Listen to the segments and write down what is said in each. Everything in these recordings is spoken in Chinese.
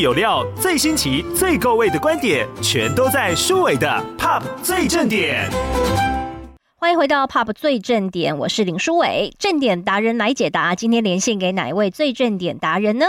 最有料、最新奇、最够味的观点，全都在舒伟的 Pop 最正点。欢迎回到 Pop 最正点，我是林舒伟，正点达人来解答。今天连线给哪一位最正点达人呢？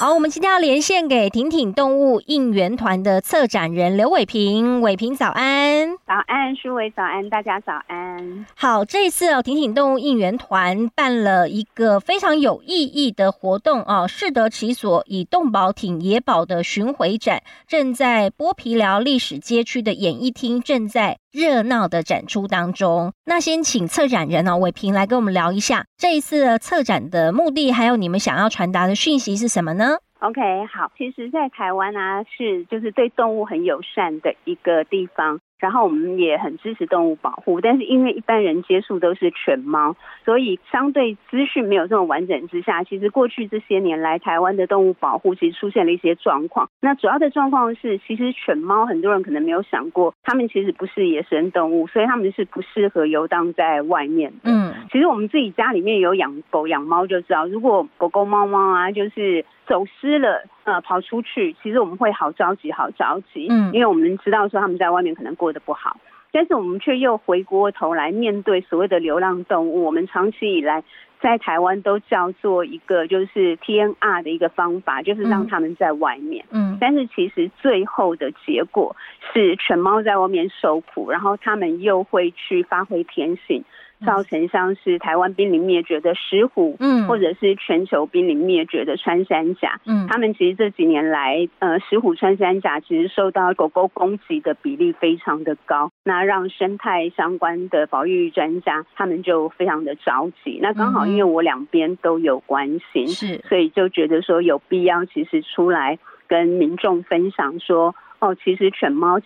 好，我们今天要连线给挺挺动物应援团的策展人刘伟平，伟平早安，早安，舒伟早安，大家早安。好，这一次哦，挺挺动物应援团办了一个非常有意义的活动哦，适得其所，以动保挺野保的巡回展，正在剥皮寮历史街区的演艺厅正在热闹的展出当中。那先请策展人哦，伟平来跟我们聊一下这一次策展的目的，还有你们想要传达的讯息是什么呢？OK，好，其实，在台湾啊，是就是对动物很友善的一个地方。然后我们也很支持动物保护，但是因为一般人接触都是犬猫，所以相对资讯没有这么完整之下，其实过去这些年来，台湾的动物保护其实出现了一些状况。那主要的状况是，其实犬猫很多人可能没有想过，它们其实不是野生动物，所以它们是不适合游荡在外面的。嗯，其实我们自己家里面有养狗养猫就知道，如果狗狗猫猫啊，就是走失了，呃，跑出去，其实我们会好着急，好着急。嗯，因为我们知道说他们在外面可能过得不好，但是我们却又回过头来面对所谓的流浪动物。我们长期以来在台湾都叫做一个就是 TNR 的一个方法，就是让他们在外面。嗯，但是其实最后的结果是犬猫在外面受苦，然后他们又会去发挥天性。造成像是台湾濒临灭绝的石虎，嗯，或者是全球濒临灭绝的穿山甲，嗯，他们其实这几年来，呃，石虎、穿山甲其实受到狗狗攻击的比例非常的高，那让生态相关的保育专家他们就非常的着急。那刚好因为我两边都有关心，是，所以就觉得说有必要，其实出来跟民众分享说，哦，其实犬猫。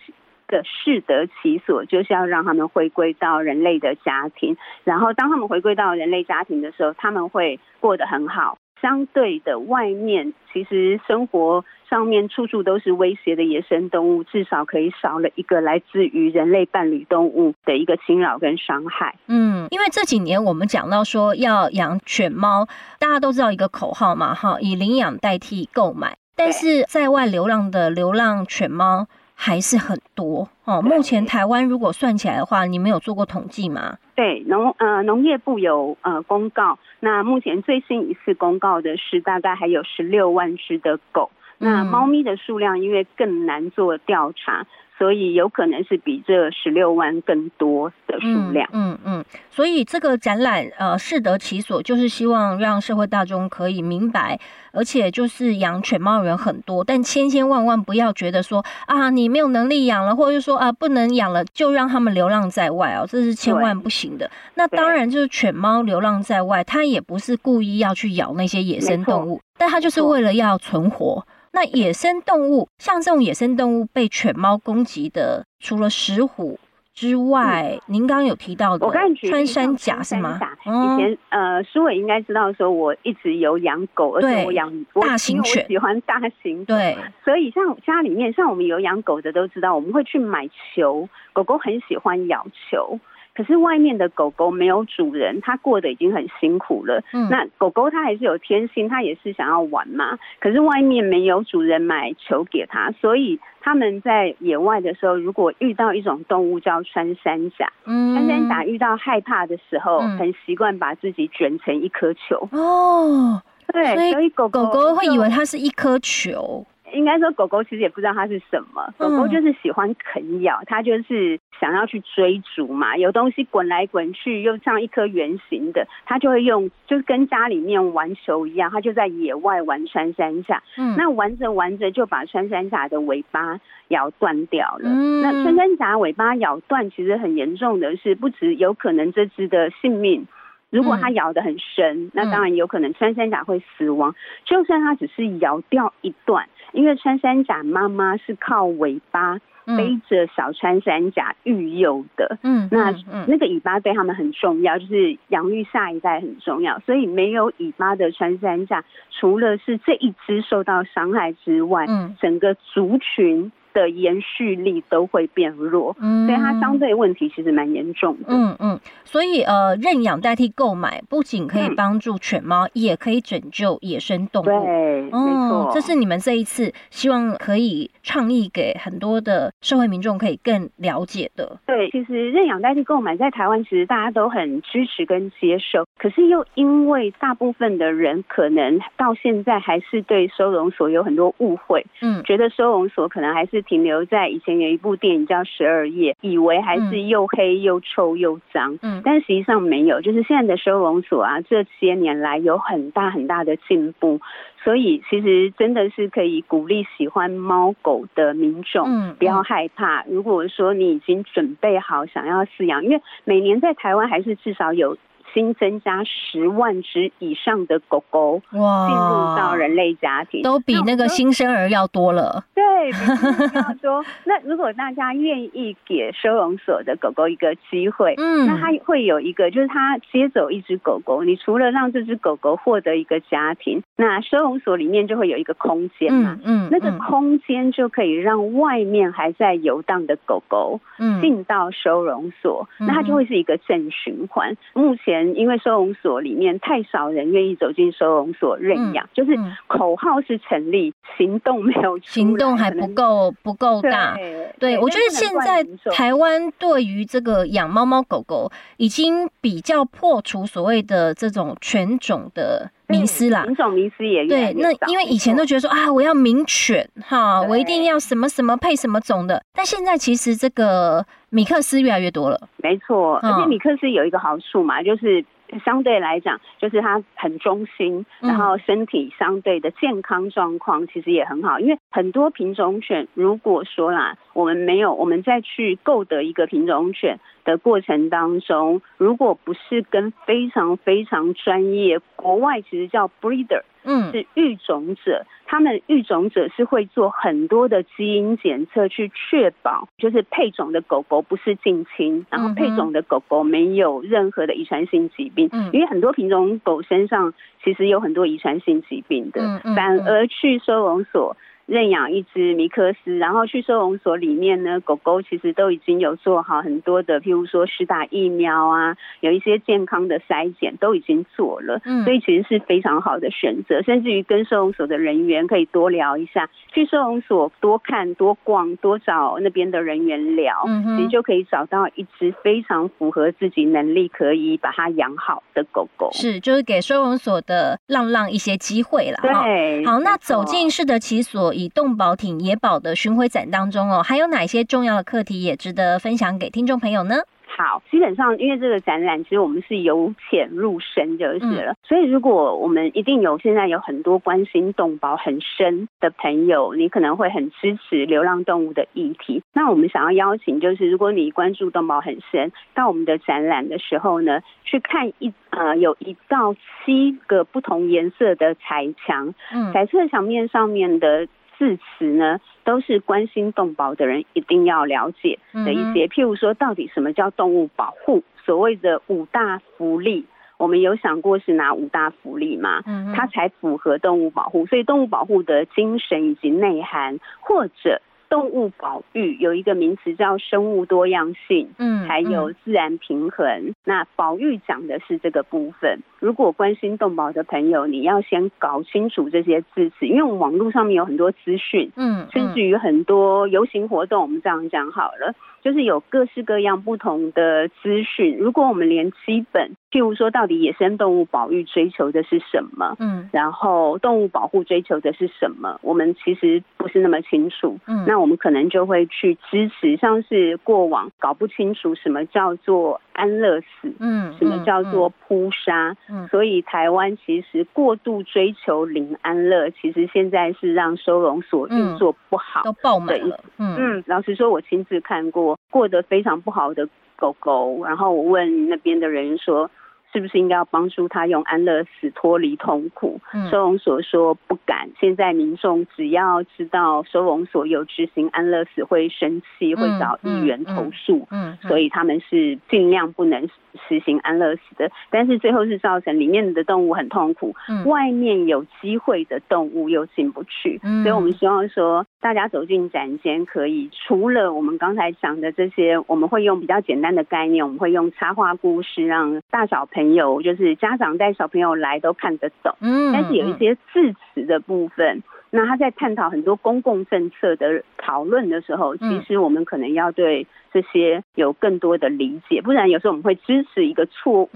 的适得其所，就是要让他们回归到人类的家庭。然后，当他们回归到人类家庭的时候，他们会过得很好。相对的，外面其实生活上面处处都是威胁的野生动物，至少可以少了一个来自于人类伴侣动物的一个侵扰跟伤害。嗯，因为这几年我们讲到说要养犬猫，大家都知道一个口号嘛，哈，以领养代替购买。但是在外流浪的流浪犬猫。还是很多哦。目前台湾如果算起来的话，你们有做过统计吗？对，农呃农业部有呃公告，那目前最新一次公告的是大概还有十六万只的狗，那猫咪的数量因为更难做调查。所以有可能是比这十六万更多的数量。嗯嗯，嗯，所以这个展览呃适得其所，就是希望让社会大众可以明白，而且就是养犬猫的人很多，但千千万万不要觉得说啊你没有能力养了，或者说啊不能养了，就让他们流浪在外哦，这是千万不行的。那当然就是犬猫流浪在外，它也不是故意要去咬那些野生动物，但它就是为了要存活。那野生动物，像这种野生动物被犬猫攻击的，除了石虎之外，嗯、您刚刚有提到的穿山甲是吗？以前呃，苏伟应该知道说，我一直有养狗，而且我养大型犬，我喜欢大型 犬。对，所以像家里面，像我们有养狗的都知道，我们会去买球，狗狗很喜欢咬球。可是外面的狗狗没有主人，它过得已经很辛苦了。嗯，那狗狗它还是有天性，它也是想要玩嘛。可是外面没有主人买球给它，所以他们在野外的时候，如果遇到一种动物叫穿山甲，嗯，穿山甲遇到害怕的时候，嗯，很习惯把自己卷成一颗球。哦，对，所以狗狗狗会以为它是一颗球。应该说，狗狗其实也不知道它是什么。狗狗就是喜欢啃咬，它就是想要去追逐嘛。有东西滚来滚去，又像一颗圆形的，它就会用，就是跟家里面玩球一样，它就在野外玩穿山甲。嗯，那玩着玩着就把穿山甲的尾巴咬断掉了。嗯，那穿山甲尾巴咬断，其实很严重的是，不止有可能这只的性命。如果它咬得很深，那当然有可能穿山甲会死亡。就算它只是咬掉一段。因为穿山甲妈妈是靠尾巴背着小穿山甲育幼的，嗯，那那个尾巴对他们很重要，就是养育下一代很重要。所以没有尾巴的穿山甲，除了是这一只受到伤害之外，嗯，整个族群的延续力都会变弱，嗯，所以它相对问题其实蛮严重的。嗯嗯，所以呃，认养代替购买，不仅可以帮助犬猫，嗯，也可以拯救野生动物。对，哦，没错，这是你们这一次希望可以倡议给很多的社会民众可以更了解的。对，其实认养代替购买在台湾其实大家都很支持跟接受，可是又因为大部分的人可能到现在还是对收容所有很多误会，嗯，觉得收容所可能还是。停留在以前有一部电影叫《十二夜》，以为还是又黑又臭又脏，嗯，但实际上没有。就是现在的收容所啊，这些年来有很大很大的进步，所以其实真的是可以鼓励喜欢猫狗的民众，嗯，不要害怕。如果说你已经准备好想要饲养，因为每年在台湾还是至少有。新增加十万只以上的狗狗哇，进入到人类家庭，都比那个新生儿要多了。对，比要多。那如果大家愿意给收容所的狗狗一个机会，嗯，那它会有一个，就是它接走一只狗狗，你除了让这只狗狗获得一个家庭，那收容所里面就会有一个空间嘛，嗯，嗯，那个空间就可以让外面还在游荡的狗狗，嗯，进到收容所，嗯，那它就会是一个正循环。目前。因为收容所里面太少人愿意走进收容所认养，嗯、就是口号是成立，行动没有，行动还不够不够大。对，对我觉得现在台湾对于这个养猫猫狗狗已经比较破除所谓的这种犬种的迷思啦，品种迷思也对。那因为以前都觉得说啊，我要名犬哈，我一定要什么什么配什么种的。但现在其实这个米克斯越来越多了，没错。而且米克斯有一个好处嘛，就是相对来讲，就是它很忠心，然后身体相对的健康状况其实也很好。因为很多品种犬，如果说啦，我们没有，我们再去购得一个品种犬。的过程当中，如果不是跟非常非常专业，国外其实叫 breeder，嗯，是育种者，他们育种者是会做很多的基因检测，去确保就是配种的狗狗不是近亲，然后配种的狗狗没有任何的遗传性疾病，嗯，因为很多品种狗身上其实有很多遗传性疾病的，反而去收容所。认养一只米克斯，然后去收容所里面呢，狗狗其实都已经有做好很多的，譬如说施打疫苗啊，有一些健康的筛检都已经做了，嗯，所以其实是非常好的选择。甚至于跟收容所的人员可以多聊一下，去收容所多看多逛多找那边的人员聊，嗯，其实就可以找到一只非常符合自己能力可以把它养好的狗狗。是，就是给收容所的浪浪一些机会了。对，好，那走进适得其所。以动保挺野保的巡回展当中哦，还有哪些重要的课题也值得分享给听众朋友呢？好，基本上因为这个展览，其实我们是由浅入深就是了。嗯、所以如果我们一定有现在有很多关心动保很深的朋友，你可能会很支持流浪动物的议题。那我们想要邀请，就是如果你关注动保很深，到我们的展览的时候呢，去看一呃有一到七个不同颜色的彩墙，嗯，彩色墙面上面的。字词呢，都是关心动保的人一定要了解的一些，譬如说，到底什么叫动物保护？所谓的五大福利，我们有想过是哪五大福利吗？嗯它才符合动物保护。所以，动物保护的精神以及内涵，或者。动物保育有一个名词叫生物多样性，嗯，还有自然平衡。那保育讲的是这个部分。如果关心动保的朋友，你要先搞清楚这些字词，因为我们网络上面有很多资讯，嗯，甚至于很多游行活动，我们这样讲好了。就是有各式各样不同的资讯，如果我们连基本，譬如说到底野生动物保育追求的是什么，嗯，然后动物保护追求的是什么，我们其实不是那么清楚，嗯，那我们可能就会去支持，像是过往搞不清楚什么叫做安乐死，嗯，什么叫做扑杀，嗯，所以台湾其实过度追求零安乐，其实现在是让收容所运作不好，都爆满了，嗯，嗯，老实说，我亲自看过。过得非常不好的狗狗，然后我问那边的人说，是不是应该要帮助他用安乐死脱离痛苦？嗯、收容所说不敢。现在民众只要知道收容所有执行安乐死会生气，会找议员投诉，嗯，嗯，嗯，所以他们是尽量不能实行安乐死的。但是最后是造成里面的动物很痛苦，嗯、外面有机会的动物又进不去，嗯、所以我们希望说大家走进展间可以，除了我们刚才讲的这些，我们会用比较简单的概念，我们会用插画故事让大小朋友，就是家长带小朋友来都看得懂，嗯，但是有一些字词的部分。那他在探讨很多公共政策的讨论的时候，其实我们可能要对这些有更多的理解，不然有时候我们会支持一个错误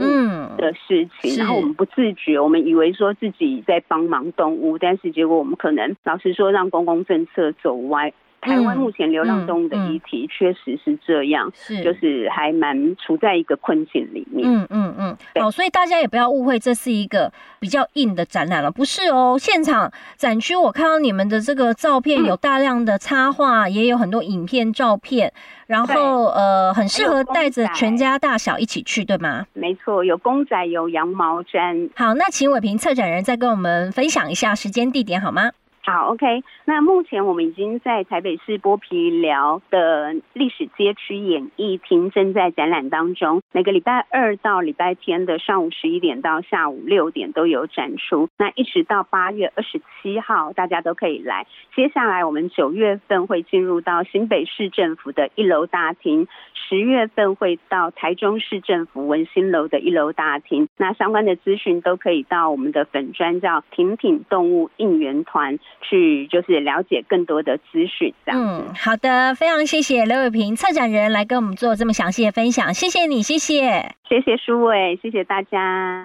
的事情，然后我们不自觉，我们以为说自己在帮忙动物，但是结果我们可能老实说让公共政策走歪。台湾目前流浪动物的议题确实是这样，是就是还蛮处在一个困境里面。嗯嗯嗯，好，所以大家也不要误会，这是一个比较硬的展览了，不是哦。现场展区我看到你们的这个照片，有大量的插画，也有很多影片、照片，然后呃，很适合带着全家大小一起去，对吗？没错，有公仔，有羊毛毡。好，那请伟平策展人再跟我们分享一下时间地点好吗？好，OK。那目前我们已经在台北市剥皮寮的历史街区演艺厅正在展览当中，每个礼拜二到礼拜天的上午十一点到下午六点都有展出。那一直到八月二十七号，大家都可以来。接下来我们九月份会进入到新北市政府的一楼大厅，十月份会到台中市政府文心楼的一楼大厅。那相关的资讯都可以到我们的粉专叫挺挺动物应援团。去就是了解更多的资讯，这样。嗯，好的，非常谢谢刘伟平策展人来跟我们做这么详细的分享，谢谢你，谢谢，谢谢舒伟，谢谢大家。